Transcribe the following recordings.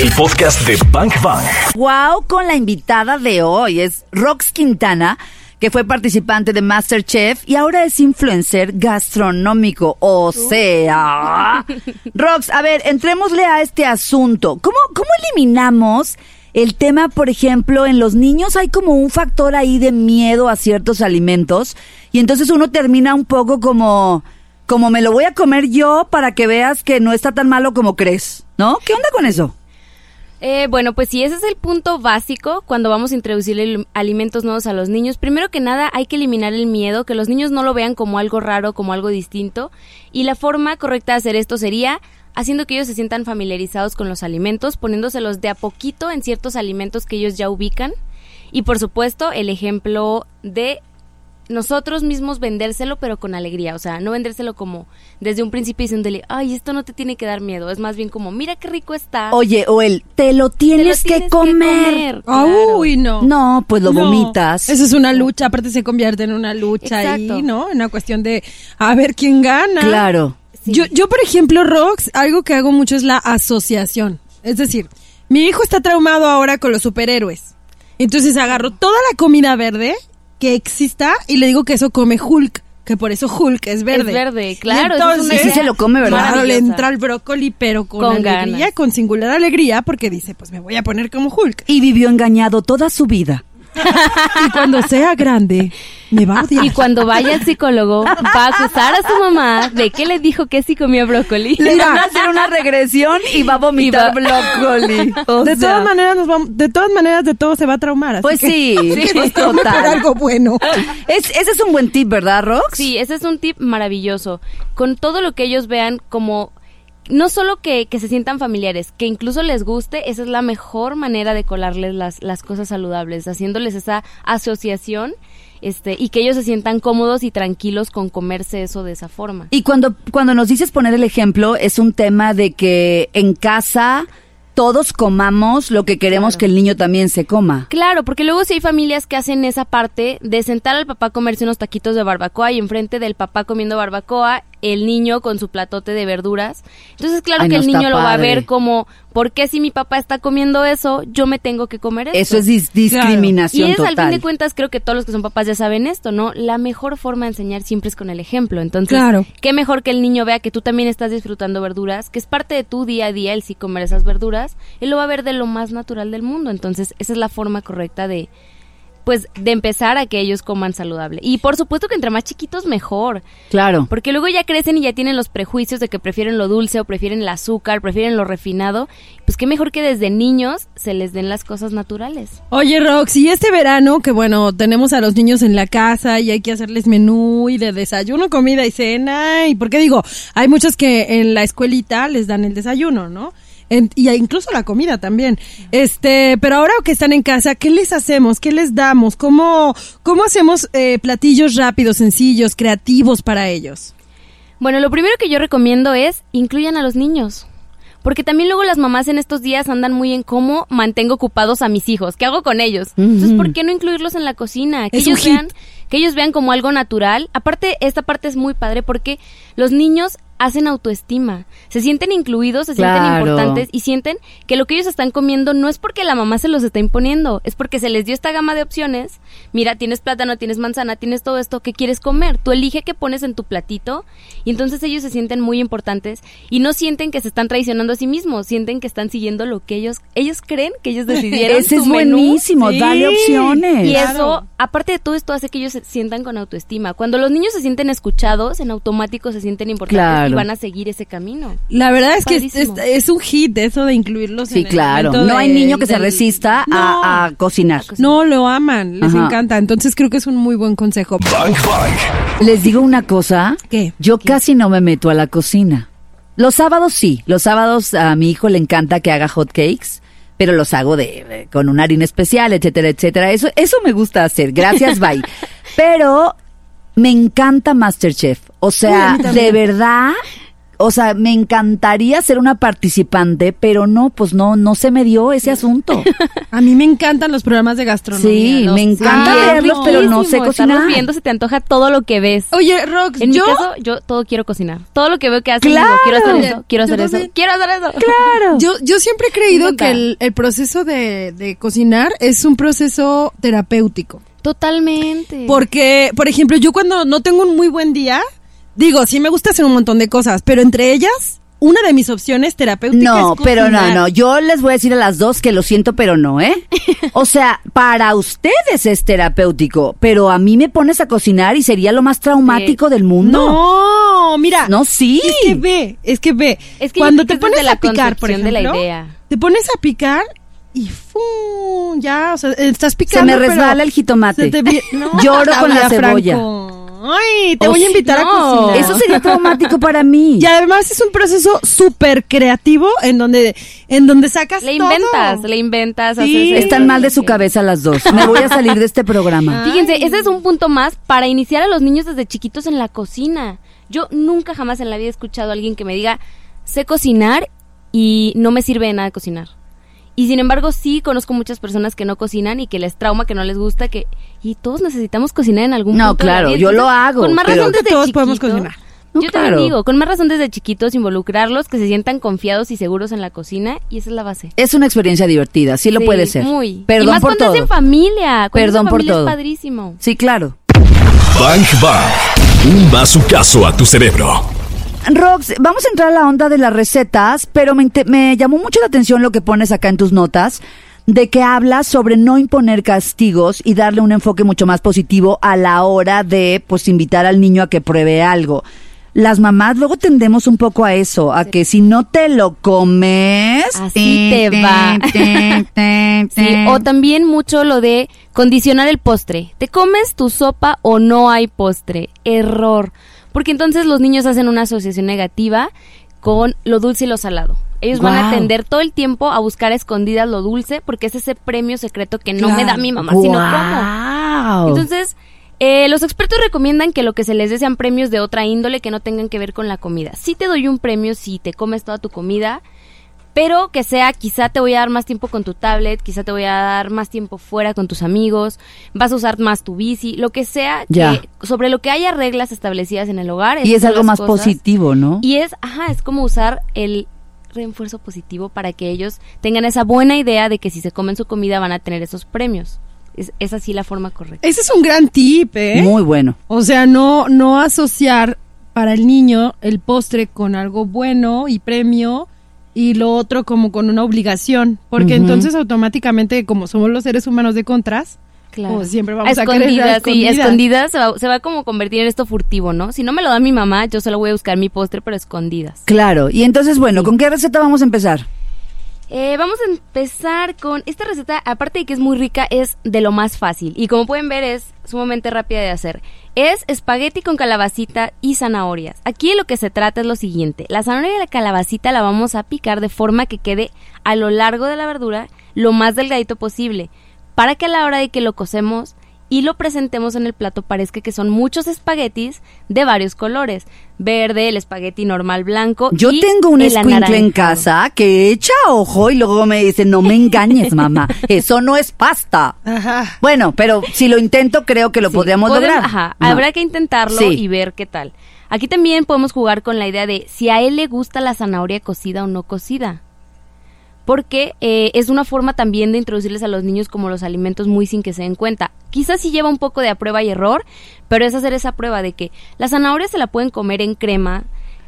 el podcast de Bank Bang. Wow, con la invitada de hoy es Rox Quintana, que fue participante de Masterchef y ahora es influencer gastronómico. O sea, Rox, a ver, entrémosle a este asunto. ¿Cómo, cómo eliminamos el tema, por ejemplo, en los niños hay como un factor ahí de miedo a ciertos alimentos y entonces uno termina un poco como como me lo voy a comer yo para que veas que no está tan malo como crees, ¿no? ¿Qué onda con eso? Eh, bueno, pues si ese es el punto básico cuando vamos a introducir alimentos nuevos a los niños. Primero que nada hay que eliminar el miedo, que los niños no lo vean como algo raro, como algo distinto. Y la forma correcta de hacer esto sería haciendo que ellos se sientan familiarizados con los alimentos, poniéndoselos de a poquito en ciertos alimentos que ellos ya ubican. Y por supuesto, el ejemplo de nosotros mismos vendérselo, pero con alegría. O sea, no vendérselo como desde un principio diciéndole, ay, esto no te tiene que dar miedo. Es más bien como, mira qué rico está. Oye, o el, te lo tienes, que comer. Uy, no. No, pues lo vomitas. Eso es una lucha, aparte se convierte en una lucha ahí, ¿no? En una cuestión de a ver quién gana. Claro. Yo, yo, por ejemplo, Rox, algo que hago mucho es la asociación. Es decir, mi hijo está traumado ahora con los superhéroes. Entonces agarro toda la comida verde que exista y le digo que eso come Hulk. Que por eso Hulk es verde. Es verde, claro. entonces, sí se lo come, ¿verdad? Claro, le entra el brócoli, pero con, alegría, con singular alegría, porque dice, pues me voy a poner como Hulk. Y vivió engañado toda su vida. Y cuando sea grande, me va a odiar. Y cuando vaya al psicólogo, va a acusar a su mamá de que le dijo que sí comió brócoli. Le va a hacer una regresión y va a vomitar brócoli. de todas maneras, nos vamos, de todas maneras, de todo se va a traumar. pues sí, sí, total. algo bueno. Es, ese es un buen tip, ¿verdad, Rox? Sí, ese es un tip maravilloso. Con todo lo que ellos vean como no solo que, que, se sientan familiares, que incluso les guste, esa es la mejor manera de colarles las, las cosas saludables, haciéndoles esa asociación este, y que ellos se sientan cómodos y tranquilos con comerse eso de esa forma. Y cuando, cuando nos dices poner el ejemplo, es un tema de que en casa todos comamos lo que queremos que el niño también se coma. Claro, porque luego si hay familias que hacen esa parte de sentar al papá a comerse unos taquitos de barbacoa y enfrente del papá comiendo barbacoa el niño con su platote de verduras. Entonces, claro que el niño lo va a ver como, ¿por qué si mi papá está comiendo eso, yo me tengo que comer eso? Eso es discriminación Y es, al fin de cuentas, creo que todos los que son papás ya saben esto, ¿no? La mejor forma de enseñar siempre es con el ejemplo. Entonces, qué mejor que el niño vea que tú también estás disfrutando verduras, que es parte de tu día a día el sí comer esas verduras, él lo va a ver de lo más natural del mundo. Entonces, esa es la forma correcta de pues de empezar a que ellos coman saludable. Y por supuesto que entre más chiquitos mejor. Claro. Porque luego ya crecen y ya tienen los prejuicios de que prefieren lo dulce o prefieren el azúcar, prefieren lo refinado. Pues qué mejor que desde niños se les den las cosas naturales. Oye, Roxy, este verano que bueno, tenemos a los niños en la casa y hay que hacerles menú y de desayuno, comida y cena. Y porque digo, hay muchos que en la escuelita les dan el desayuno, ¿no? Y incluso la comida también. Este, pero ahora que están en casa, ¿qué les hacemos? ¿Qué les damos? ¿Cómo, cómo hacemos eh, platillos rápidos, sencillos, creativos para ellos? Bueno, lo primero que yo recomiendo es incluyan a los niños. Porque también luego las mamás en estos días andan muy en cómo mantengo ocupados a mis hijos, qué hago con ellos. Entonces, ¿por qué no incluirlos en la cocina? Que ellos vean, que ellos vean como algo natural. Aparte, esta parte es muy padre porque los niños hacen autoestima, se sienten incluidos, se sienten importantes y sienten que lo que ellos están comiendo no es porque la mamá se los está imponiendo, es porque se les dio esta gama de opciones. Mira, tienes plátano, tienes manzana, tienes todo esto, ¿qué quieres comer? Tú elige qué pones en tu platito y entonces ellos se sienten muy importantes y no sienten que se están traicionando a sí mismos, sienten que están siguiendo lo que ellos ellos creen que ellos decidieron. Ese es buenísimo, dale opciones. Y eso, aparte de todo esto, hace que ellos se sientan con autoestima. Cuando los niños se sienten escuchados, en automático se sienten importantes y van a seguir ese camino. La verdad es, que es, un hit eso de incluirlos. Sí, claro. no hay niño que se resista a, cocinar. No, lo aman, les encanta. Entonces creo que es un muy buen consejo. Les digo una cosa. ¿Qué? Yo casi no me meto a la cocina. Los sábados sí. Los sábados a mi hijo le encanta que haga hot cakes pero los hago de, con un harina especial, etcétera, etcétera. Eso, eso me gusta hacer. Gracias, bye. pero me encanta Masterchef. O sea, de verdad, o sea, me encantaría ser una participante, pero no, pues no, no se me dio ese asunto. A mí me encantan los programas de gastronomía. Sí, los me encanta verlos, pero no sé cocinar. estarlos viendo se te antoja todo lo que ves. Oye, Rox, En yo... mi caso, yo todo quiero cocinar. Todo lo que veo que hacen, Claro. digo, quiero hacer eso, quiero hacer eso, quiero hacer eso. Claro. Yo, yo siempre he creído que el, el proceso de, de cocinar es un proceso terapéutico. Totalmente. Porque, por ejemplo, yo cuando no tengo un muy buen día, digo, sí me gusta hacer un montón de cosas, pero entre ellas, una de mis opciones terapéuticas No, es pero no, no. Yo les voy a decir a las dos que lo siento, pero no, ¿eh? O sea, para ustedes es terapéutico, pero a mí me pones a cocinar y sería lo más traumático del mundo. No, mira. No, sí. Es que ve, es que ve. Es que cuando te pones a picar, por concepción de la ejemplo, idea. te pones a picar y ¡fum! ya, o sea, estás Se picando. me pero resbala el jitomate. se te no, Lloro con la cebolla. Franco. Ay, te O voy a sí, invitar no. a cocinar. Eso sería traumático para mí. Y además es un proceso súper creativo en donde, en donde sacas Le todo. inventas, le inventas. Sí. haces Están mal de su cabeza las dos. Me voy a salir de este programa. Fíjense, ese es un punto más para iniciar a los niños desde chiquitos en la cocina. Yo nunca jamás en la vida he escuchado a alguien que me diga, sé cocinar y no me sirve de nada cocinar. Y sin embargo, sí conozco muchas personas que no cocinan y que les trauma, que no les gusta, que... Y todos necesitamos cocinar en algún No, punto. la claro, yo lo hago, Con más pero- razón desde todos podemos chiquito- cocinar. No, yo claro. también digo, con más razón desde chiquitos involucrarlos, que se sientan confiados y seguros en la cocina, y esa es la base. Es una experiencia divertida, sí lo Sí, puede ser. Muy. y Perdón más por cuando todo. es en familia. Cuando Perdón es en por todo. Es padrísimo. Sí, claro. Bang Bang. Un bazucazo a tu cerebro. Rox, vamos a entrar a la onda de las recetas, pero me, llamó mucho la atención lo que pones acá en tus notas, de que hablas sobre no imponer castigos y darle un enfoque mucho más positivo a la hora de, pues, invitar al niño a que pruebe algo. Las mamás luego tendemos un poco a eso, a que si no te lo comes... Así te va. Sí, o también mucho lo de condicionar el postre. ¿Te comes tu sopa o no hay postre? Error. Porque entonces los niños hacen una asociación negativa con lo dulce y lo salado. Ellos van a tender todo el tiempo a buscar a escondidas lo dulce porque es ese premio secreto que no me da mi mamá, sino como. Entonces, eh, los expertos recomiendan que lo que se les dé sean premios de otra índole que no tengan que ver con la comida. Sí te doy un premio si te comes toda tu comida, pero que sea quizá te voy a dar más tiempo con tu tablet, quizá te voy a dar más tiempo fuera con tus amigos, vas a usar más tu bici, lo que sea, Ya. que sobre lo que haya reglas establecidas en el hogar. y es algo más cosas. positivo, ¿no? Y es, ajá, es como usar el refuerzo positivo para que ellos tengan esa buena idea de que si se comen su comida van a tener esos premios. Es, es así la forma correcta. Ese es un gran tip, ¿eh? Muy bueno. O sea, no, no asociar para el niño el postre con algo bueno y premio y lo otro como con una obligación, porque entonces automáticamente como somos los seres humanos de contras, Claro. Pues siempre vamos a escondidas, querer a sí, escondidas. escondidas se va, se va como a convertir en esto furtivo, ¿no? Si no me lo da mi mamá, yo solo voy a buscar mi postre, pero escondidas. Claro. Y entonces, bueno, ¿con qué receta vamos a empezar? Eh, vamos a empezar con esta receta, aparte de que es muy rica, es de lo más fácil. Y como pueden ver, es sumamente rápida de hacer. Es espagueti con calabacita y zanahorias. Aquí lo que se trata es lo siguiente. La zanahoria y la calabacita la vamos a picar de forma que quede a lo largo de la verdura lo más delgadito posible. Para que a la hora de que lo cocemos y lo presentemos en el plato parezca que son muchos espaguetis de varios colores. Verde, el espagueti normal blanco. Yo y tengo un escuincle en casa que echa ojo y luego me dice, no me engañes, mamá, eso no es pasta. Ajá. Bueno, pero si lo intento, creo que lo Sí, podríamos podemos- lograr. Ajá, No. habrá que intentarlo Sí. y ver qué tal. Aquí también podemos jugar con la idea de si a él le gusta la zanahoria cocida o no cocida. Porque eh, es una forma también de introducirles a los niños como los alimentos muy sin que se den cuenta. Quizás sí lleva un poco de a prueba y error, pero es hacer esa prueba de que la zanahoria se la pueden comer en crema,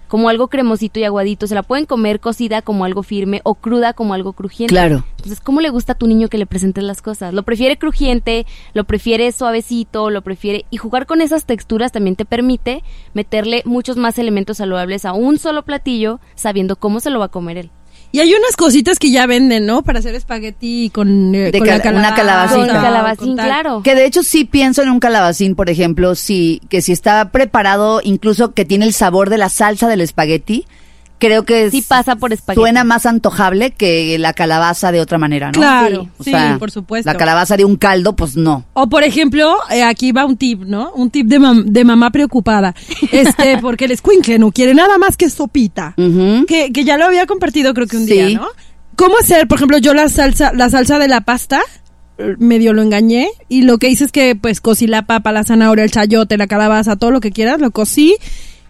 como algo cremosito y aguadito, se la pueden comer cocida como algo firme o cruda como algo crujiente. Claro. Entonces, ¿cómo le gusta a tu niño que le presentes las cosas? ¿Lo prefiere crujiente? ¿Lo prefiere suavecito? ¿Lo prefiere...? Y jugar con esas texturas también te permite meterle muchos más elementos saludables a un solo platillo, sabiendo cómo se lo va a comer él. Y hay unas cositas que ya venden, ¿no? Para hacer espagueti con, eh, De con la cala- una calabacita. Con calabacín, con claro. Que de hecho sí pienso en un calabacín, por ejemplo, si, que si está preparado, incluso que tiene el sabor de la salsa del espagueti, creo que Sí es- pasa por espagueti. suena más antojable que la calabaza de otra manera, ¿no? Claro, O sí, sea, por supuesto. La calabaza de un caldo, pues no. O por ejemplo, eh, aquí va un tip, ¿no? Un tip de, mam- de mamá preocupada. Este, porque el escuincle no quiere nada más que sopita. Que, que ya lo había compartido creo que un Sí. día, ¿no? ¿Cómo hacer, por ejemplo, yo la salsa, la salsa de la pasta? eh, medio lo engañé y lo que hice es que pues cocí la papa, la zanahoria, el chayote, la calabaza, todo lo que quieras, lo cocí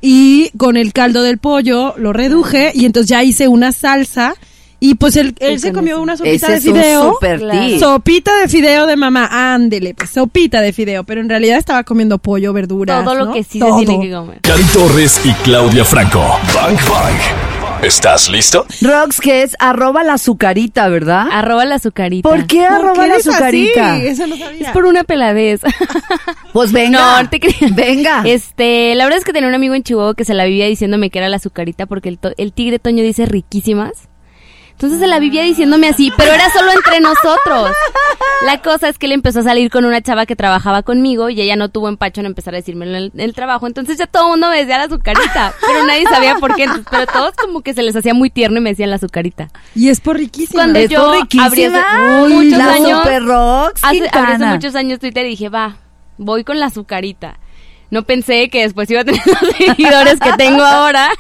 y con el caldo del pollo lo reduje y entonces ya hice una salsa y pues él, él se comió eso. una sopita Ese de es un fideo. Claro. Sopita de fideo de mamá, ándele, pues sopita de fideo, pero en realidad estaba comiendo pollo, verduras, Todo lo ¿no? que sí Todo. se tiene que comer. Cari Torres y Claudia Franco. Bang Bang. ¿Estás listo? Rox, que es arroba la azucarita, ¿verdad? Arroba la azucarita. ¿Por qué ¿Por arroba qué la azucarita? Eso no sabía. Es por una peladez. Pues venga. No, no te creas. Venga. Este, la verdad es que tenía un amigo en Chihuahua que se la vivía diciéndome que era la azucarita porque el, to- el tigre Toño dice riquísimas. Entonces se la vivía diciéndome así, pero era solo entre nosotros. La cosa es que él empezó a salir con una chava que trabajaba conmigo y ella no tuvo empacho en empezar a decirme en el, en el trabajo. Entonces ya todo el mundo me decía la azucarita, pero nadie sabía por qué. Entonces, pero todos como que se les hacía muy tierno y me decían la azucarita. Y es por riquísimo. Cuando Es yo riquísima. abrí hace Uy, muchos la años, Super hace, abrí hace muchos años Twitter y dije, va, voy con la azucarita. No pensé que después iba a tener los seguidores que tengo ahora.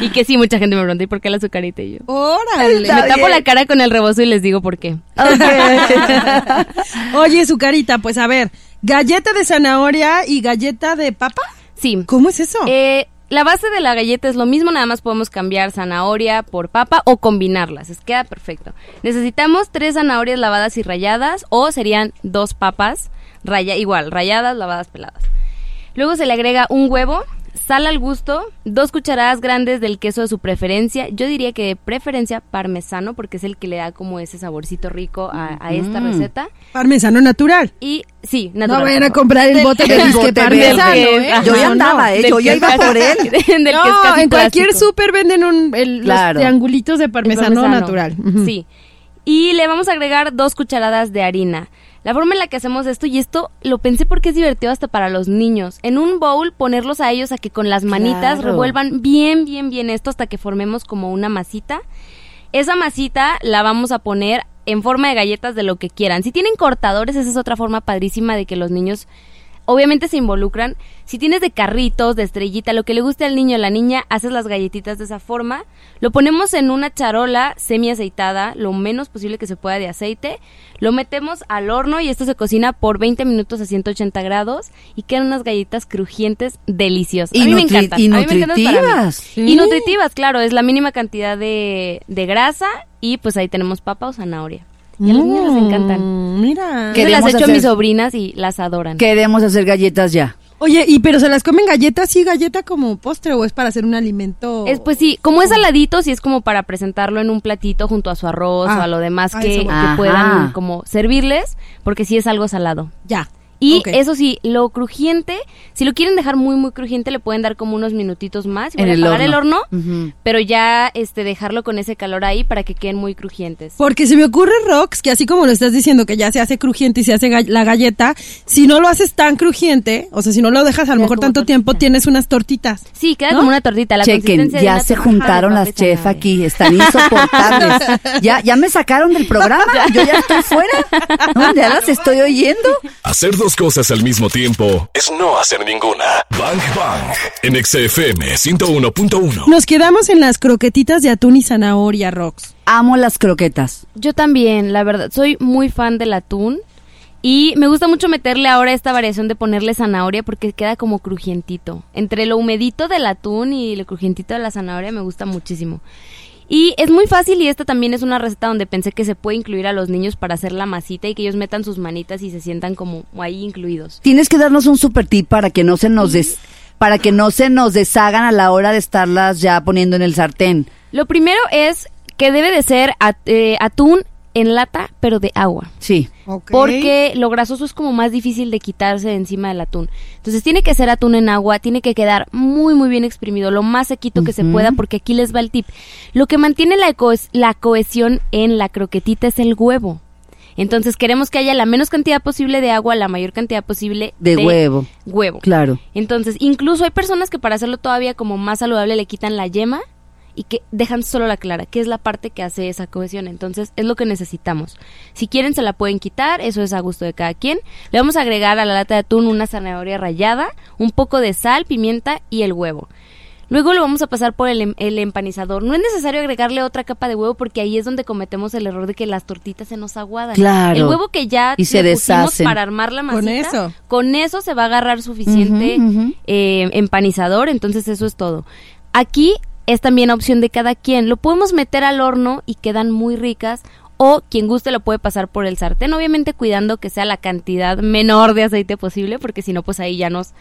y que sí, mucha gente me pregunta, ¿y por qué la azucarita? Y yo, Órale. Está me tapo la cara con el rebozo y les digo por qué. Oye, su carita, pues a ver, galleta de zanahoria y galleta de papa. Sí. ¿Cómo es eso? Eh, la base de la galleta es lo mismo, nada más podemos cambiar zanahoria por papa o combinarlas, es queda perfecto. Necesitamos tres zanahorias lavadas y rayadas o serían dos papas, raya, igual, rayadas, lavadas, peladas. Luego se le agrega un huevo, sal al gusto, dos cucharadas grandes del queso de su preferencia, yo diría que de preferencia parmesano porque es el que le da como ese saborcito rico a, a esta Mm. receta. Parmesano natural. Y sí, No natural. vayan a comprar el bote de disque parmesano. ¿eh? Yo ya No, andaba, no. ¿eh? Yo ya que iba por él. No, casi en cualquier súper venden un, el, Claro. los triangulitos de parmesano, natural. Sí. Y le vamos a agregar dos cucharadas de harina. La forma en la que hacemos esto, y esto lo pensé porque es divertido hasta para los niños. En un bowl ponerlos a ellos a que con las manitas Claro. revuelvan bien, bien, bien esto hasta que formemos como una masita. Esa masita la vamos a poner en forma de galletas de lo que quieran. Si tienen cortadores, esa es otra forma padrísima de que los niños obviamente se involucran. Si tienes de carritos, de estrellita, lo que le guste al niño o la niña, haces las galletitas de esa forma. Lo ponemos en una charola semi aceitada, lo menos posible que se pueda de aceite. Lo metemos al horno y esto se cocina por 20 minutos a 180 grados y quedan unas galletas crujientes deliciosas. Y a mí me encantan. y a mí me encantan nutritivas. Sí. Y nutritivas, claro, es la mínima cantidad de, de grasa y pues ahí tenemos papa o zanahoria. Y a los niños les encantan. Mm, Mira. Yo las he hecho a hacer- mis sobrinas y las adoran. Queremos hacer galletas ya. Oye, ¿y pero se las comen galletas, sí, galleta como postre o es para hacer un alimento? Es pues sí, como es saladito, sí es como para presentarlo en un platito junto a su arroz Ah, o a lo demás que, que puedan como servirles, porque sí es algo salado. Ya. Y eso sí, lo crujiente, si lo quieren dejar muy muy crujiente, le pueden dar como unos minutitos más, En igual el apagar el horno. pero ya este dejarlo con ese calor ahí para que queden muy crujientes. Porque se me ocurre, Rox, que así como lo estás diciendo, que ya se hace crujiente y se hace la galleta, si no lo haces tan crujiente, o sea, si no lo dejas a lo mejor tanto tiempo, tienes unas tortitas. Sí, queda ¿No? como una tortita, la Chequen, ya se juntaron las chef aquí, están insoportables. ya, ya me sacaron del programa, yo ya estoy fuera. No, ya las estoy oyendo. Hacer dos cosas al mismo tiempo es no hacer ninguna. Bang Bang. En XFM 101.1. Nos quedamos en las croquetitas de atún y zanahoria, Rox. Amo las croquetas. Yo también, la verdad, soy muy fan del atún y me gusta mucho meterle ahora esta variación de ponerle zanahoria porque queda como crujientito. Entre lo humedito del atún y lo crujientito de la zanahoria me gusta muchísimo. Y es muy fácil y esta también es una receta donde pensé que se puede incluir a los niños para hacer la masita y que ellos metan sus manitas y se sientan como ahí incluidos. Tienes que darnos un super tip para que no se nos des, para que no se nos deshagan a la hora de estarlas ya poniendo en el sartén. Lo primero es que debe de ser eh, atún en lata, pero de agua. Sí. Porque lo grasoso es como más difícil de quitarse de encima del atún. Entonces tiene que ser atún en agua, tiene que quedar muy muy bien exprimido, lo más sequito que se pueda, porque aquí les va el tip. Lo que mantiene la, cohes- la cohesión en la croquetita es el huevo. Entonces queremos que haya la menos cantidad posible de agua, la mayor cantidad posible De huevo. Huevo. Claro. Entonces, incluso hay personas que para hacerlo todavía como más saludable le quitan la yema y que dejan solo la clara, que es la parte que hace esa cohesión. Entonces, es lo que necesitamos. Si quieren, se la pueden quitar, eso es a gusto de cada quien. Le vamos a agregar a la lata de atún una zanahoria rallada, un poco de sal, pimienta y el huevo. Luego lo vamos a pasar por el, em, el, empanizador. No es necesario agregarle otra capa de huevo porque ahí es donde cometemos el error de que las tortitas se nos aguadan. Claro. El huevo que ya y se deshacen. para armar la masita. Con eso. Con eso se va a agarrar suficiente eh, empanizador. Entonces eso es todo. Aquí es también opción de cada quien. Lo podemos meter al horno y quedan muy ricas. O quien guste lo puede pasar por el sartén, obviamente cuidando que sea la cantidad menor de aceite posible, porque si no, pues ahí ya nos,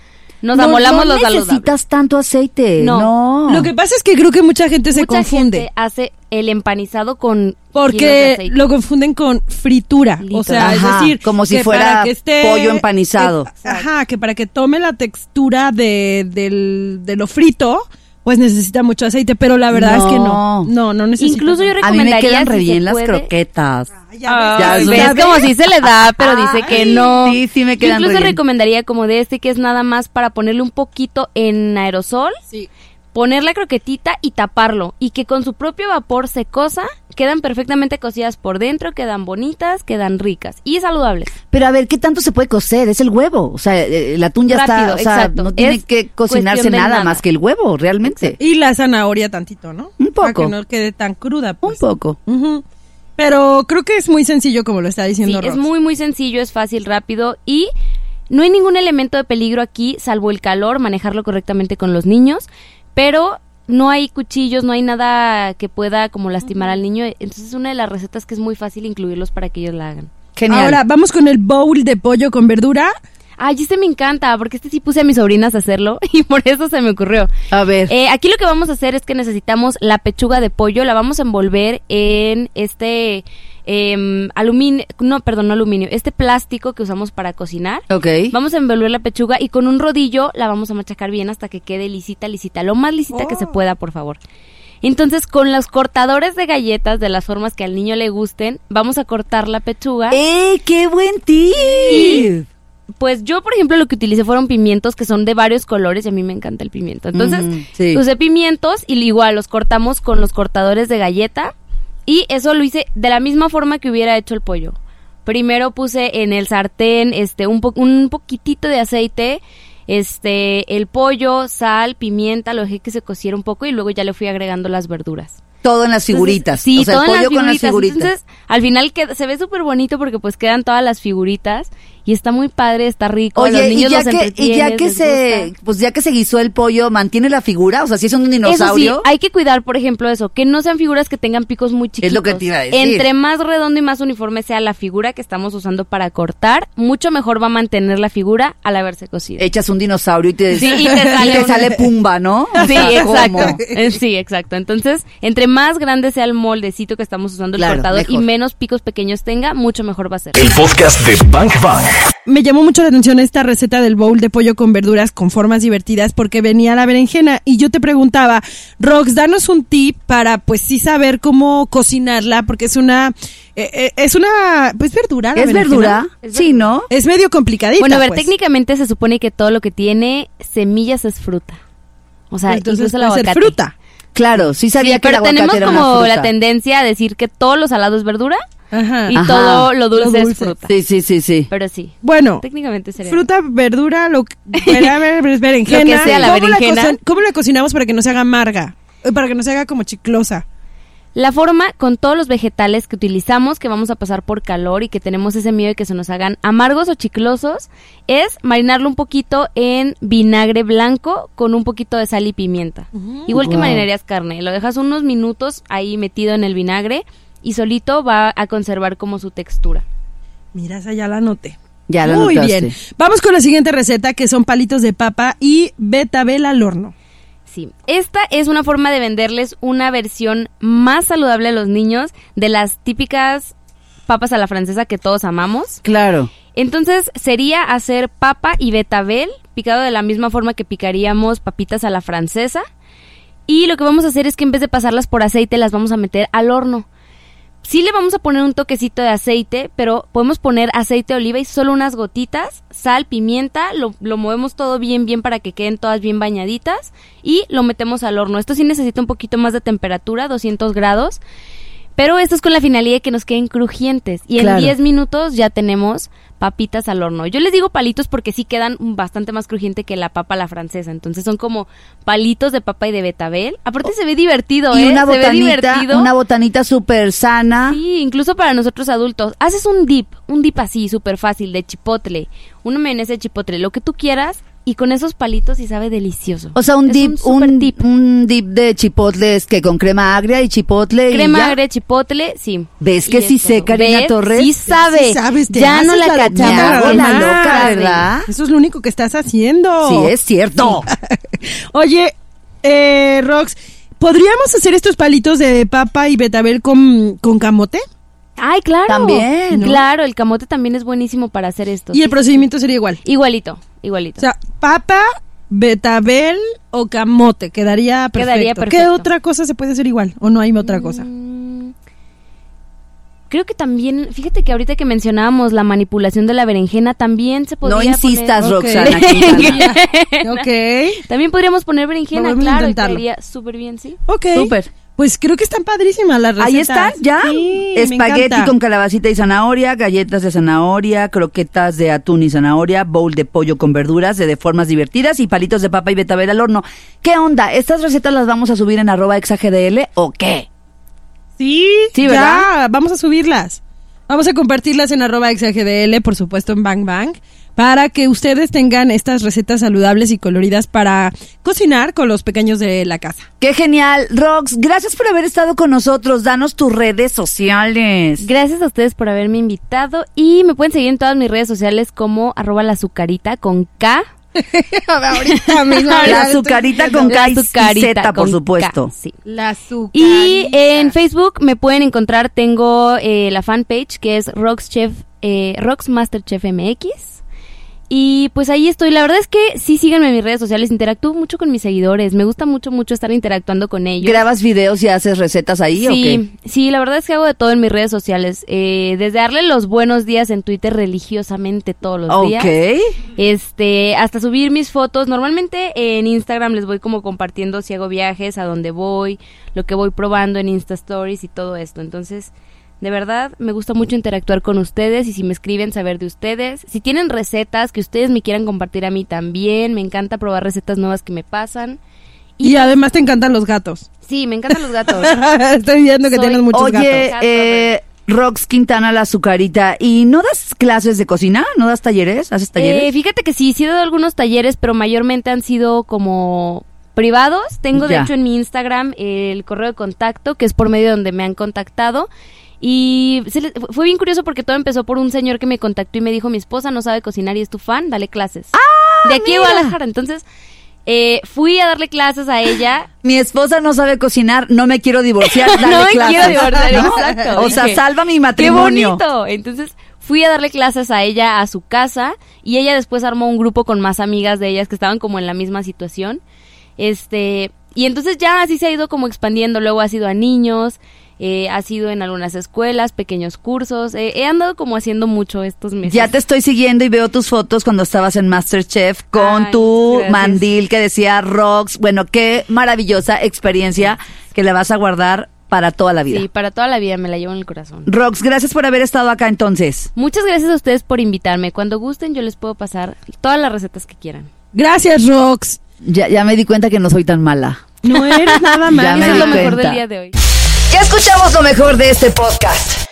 nos amolamos no los saludables. necesitas tanto aceite. No. No. Lo que pasa es que creo que mucha gente se Mucha confunde. gente hace el empanizado con Porque lo confunden con fritura. O sea, es decir, como si que fuera para que esté- pollo empanizado. eh, ajá, que para que tome la textura de, del- de lo frito, pues necesita mucho aceite. Pero la verdad es que no. No, no necesita. Incluso yo A mí me recomendaría quedan si re bien las puede- croquetas. Ya Ah, ves, ves, ya ves. como si se le da, pero dice que no. sí, sí me Yo quedan re Incluso bien. recomendaría como de este que es nada más para ponerle un poquito en aerosol, Sí. poner la croquetita y taparlo y que con su propio vapor se cosa, quedan perfectamente cocidas por dentro, quedan bonitas, quedan ricas y saludables. Pero a ver, ¿qué tanto se puede cocer? Es el huevo. O sea, eh, el atún ya Rápido, está, o sea, exacto. no tiene Es que cocinarse nada, nada. más que el huevo, realmente. Y la zanahoria tantito, ¿no? Un Para poco. que no quede tan cruda. Un Pues. poco. Pero creo que es muy sencillo como lo está Sí, diciendo es muy muy sencillo, es fácil, rápido y no hay ningún elemento de peligro aquí salvo el calor, manejarlo correctamente con los niños, pero no hay cuchillos, no hay nada que pueda como lastimar al niño, entonces es una de las recetas que es muy fácil incluirlos para que ellos la hagan. Genial. Ahora vamos con el bowl de pollo con verdura. Ay, este me encanta, porque este sí puse a mis sobrinas a hacerlo y por eso se me ocurrió. a ver. Eh, aquí lo que vamos a hacer es que necesitamos la pechuga de pollo, la vamos a envolver en este em, aluminio, no, perdón, no aluminio, este plástico que usamos para cocinar. ok. Vamos a envolver la pechuga y con un rodillo la vamos a machacar bien hasta que quede lisita, lisita, lo más lisita que se Oh. pueda, por favor. Entonces, con los cortadores de galletas de las formas que al niño le gusten, vamos a cortar la pechuga. ¡Eh, qué buen tip! Pues yo, por ejemplo, lo que utilicé fueron pimientos que son de varios colores y a mí me encanta el pimiento. Entonces, sí. usé pimientos y igual los cortamos con los cortadores de galleta y eso lo hice de la misma forma que hubiera hecho el pollo. Primero puse en el sartén este un, po- un poquitito de aceite, este el pollo, sal, pimienta, lo dejé que se cociera un poco y luego ya le fui agregando las verduras. Todo en las Entonces, figuritas. Sí, o sea, todo el en pollo con las figuritas. Entonces, al final queda- se ve súper bonito porque pues quedan todas las figuritas y está muy padre, está rico. los Oye, y ya, los que, y ya que se, gusta. pues ya que se guisó el pollo, ¿mantiene la figura? O sea, si es un Eso sí, dinosaurio. hay que cuidar, por ejemplo, eso, que no sean figuras que tengan picos muy chiquitos. Es lo que te iba a decir. Entre más redondo y más uniforme sea la figura que estamos usando para cortar, mucho mejor va a mantener la figura al haberse cocido. Echas un dinosaurio y te, Sí, y te sale un- sale Pumba, ¿no? O Sí, sea, exacto. ¿cómo? Eh, Sí, exacto. Entonces, entre más grande sea el moldecito que estamos usando el Claro, cortador y menos picos pequeños tenga, mucho mejor va a ser. El podcast de Bank Bank. Me llamó mucho la atención esta receta del bowl de pollo con verduras con formas divertidas porque venía la berenjena y yo te preguntaba, Rox, danos un tip para pues sí saber cómo cocinarla porque es una eh, eh, es una pues verdura la ¿Es verdura? Es Sí, ¿no? Es medio complicadita. Bueno, a ver, pues. técnicamente se supone que todo lo que tiene semillas es fruta. O sea, Entonces incluso el ser fruta. Claro, sí sabía Sí, que el pero aguacate tenemos era una como la tendencia a decir que todo lo salado es verdura Ajá. y Ajá. todo lo dulce, Lo es fruta. Sí, sí, sí, sí. Pero sí, Bueno, técnicamente sería. fruta, verdura, lo que, era ver- ver- berenjena. Lo que sea, la ¿Cómo berenjena. ¿Cómo la cocinamos para que no se haga amarga? Eh, Para que no se haga como chiclosa. La forma con todos los vegetales que utilizamos, que vamos a pasar por calor y que tenemos ese miedo de que se nos hagan amargos o chiclosos, es marinarlo un poquito en vinagre blanco con un poquito de sal y pimienta. Igual que marinarías carne, lo dejas unos minutos ahí metido en el vinagre y solito va a conservar como su textura. Mira, esa ya la anoté. Ya la Muy notaste. bien. Vamos con la siguiente receta que son palitos de papa y betabel al horno. Sí, esta es una forma de venderles una versión más saludable a los niños de las típicas papas a la francesa que todos amamos. Claro. Entonces sería hacer papa y betabel picado de la misma forma que picaríamos papitas a la francesa. Y lo que vamos a hacer es que en vez de pasarlas por aceite las vamos a meter al horno. Sí le vamos a poner un toquecito de aceite, pero podemos poner aceite de oliva y solo unas gotitas, sal, pimienta, lo, lo movemos todo bien, bien para que queden todas bien bañaditas y lo metemos al horno. Esto sí necesita un poquito más de temperatura, 200 grados, pero esto es con la finalidad de que nos queden crujientes y Claro. en 10 minutos ya tenemos papitas al horno. Yo les digo palitos porque sí quedan bastante más crujiente que la papa a la francesa, entonces son como palitos de papa y de betabel. Aparte se ve divertido, Y ¿eh? una se ve botanita, divertido. una botanita súper sana. Sí, incluso para nosotros adultos. Haces un dip, un dip así, súper fácil, de chipotle, una mayonesa de chipotle, lo que tú quieras, y con esos palitos y sabe delicioso. O sea, un Es dip, un, dip. un dip de chipotles que con crema agria y chipotle y Crema ya. agria, chipotle, sí. ¿Ves Y que sí sé, Karina. Torres? Sí sabe. Sí sabes, te ya no la la cachamos. La loca, ¿verdad? Eso es lo único que estás haciendo. Sí, es cierto. Oye, eh, Rox, ¿podríamos hacer estos palitos de papa y betabel con, con camote? Ay, claro. También, ¿no? Claro, el camote también es buenísimo para hacer esto. Y el procedimiento sería igual. Igualito, igualito. O sea, papa, betabel o camote, quedaría perfecto. Quedaría ¿Qué otra cosa se puede hacer igual? ¿O no hay otra cosa? Mm, Creo que también, fíjate que ahorita que mencionábamos la manipulación de la berenjena, también se podría No insistas, poner-. Roxana. Quintana. ok. También podríamos poner berenjena, Podemos claro, y intentarlo. quedaría súper bien, ¿sí? Ok. Súper. Pues creo que están padrísimas las recetas. Ahí están, ya. Sí, Espagueti con calabacita y zanahoria, galletas de zanahoria, croquetas de atún y zanahoria, bowl de pollo con verduras de, de formas divertidas y palitos de papa y betabel al horno. ¿Qué onda? ¿Estas recetas las vamos a subir en arroba exagdl o qué? Sí, Sí, ya, ¿verdad? vamos a subirlas. Vamos a compartirlas en arroba exagdl, por supuesto en Bang Bang, para que ustedes tengan estas recetas saludables y coloridas para cocinar con los pequeños de la casa. ¡Qué genial! Rox, gracias por haber estado con nosotros. Danos tus redes sociales. Gracias a ustedes por haberme invitado y me pueden seguir en todas mis redes sociales como arroba la azucarita con K. Ahorita mismo. La azucarita con K y Z, por supuesto. K, sí. La azucarita. Y en Facebook me pueden encontrar, tengo eh, la fanpage que es Rox Chef, eh, Rox Master Chef MX. Y pues ahí estoy. La verdad es que sí síganme en mis redes sociales, interactúo mucho con mis seguidores. Me gusta mucho, mucho estar interactuando con ellos. ¿Grabas videos y haces recetas ahí o qué? Sí, sí, la verdad es que hago de todo en mis redes sociales. Eh, desde darle los buenos días en Twitter religiosamente todos los días. Ok. Este, hasta subir mis fotos. Normalmente en Instagram les voy como compartiendo si hago viajes, a dónde voy, lo que voy probando en Insta Stories y todo esto. Entonces, de verdad, me gusta mucho interactuar con ustedes y si me escriben saber de ustedes. Si tienen recetas que ustedes me quieran compartir a mí también, me encanta probar recetas nuevas que me pasan. Y además te encantan los gatos. Sí, me encantan los gatos. Estoy viendo que Soy- tienes muchos Oye, gatos. eh, Rox Quintana, la azucarita, ¿y no das clases de cocina? ¿No das talleres? ¿Haces talleres? Eh, fíjate que sí, sí he dado algunos talleres, pero mayormente han sido como privados. Tengo de hecho en mi Instagram el correo de contacto, que es por medio donde me han contactado. Y se le- fue bien curioso porque todo empezó por un señor que me contactó y me dijo, mi esposa no sabe cocinar y es tu fan, dale clases. ¡Ah, de aquí a Guadalajara. Entonces, eh, fui a darle clases a ella. Mi esposa no sabe cocinar, no me quiero divorciar, dale no me clases. quiero divorciar, ¿No? exacto. O sea, salva mi ¡Qué matrimonio. bonito! Entonces fui a darle clases a ella a su casa y ella después armó un grupo con más amigas de ellas que estaban como en la misma situación. Este, y entonces ya así se ha ido como expandiendo. Luego ha sido a niños, eh, ha sido en algunas escuelas, pequeños cursos. eh, he andado como haciendo mucho estos meses. Ya te estoy siguiendo y veo tus fotos cuando estabas en Masterchef con Ay, tu gracias. mandil que decía Rox. Bueno, qué maravillosa experiencia que le vas a guardar para toda la vida. Sí, para toda la vida me la llevo en el corazón. Rox, gracias por haber estado acá entonces. Muchas gracias a ustedes por invitarme. Cuando gusten yo les puedo pasar todas las recetas que quieran. Gracias, Rox. Ya, ya me di cuenta que no soy tan mala. No eres nada Ya mal. me Eso es di lo mejor cuenta. del día de hoy. Escuchamos lo mejor de este podcast.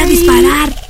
a disparar.